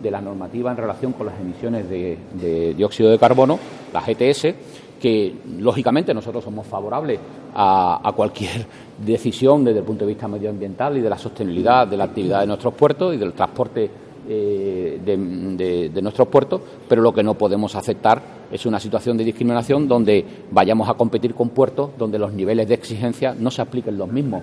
de la normativa en relación con las emisiones de, dióxido de carbono, la GTS, que lógicamente nosotros somos favorables a, cualquier decisión desde el punto de vista medioambiental y de la sostenibilidad de la actividad de nuestros puertos y del transporte eh, de, nuestros puertos, pero lo que no podemos aceptar es una situación de discriminación donde vayamos a competir con puertos donde los niveles de exigencia no se apliquen los mismos.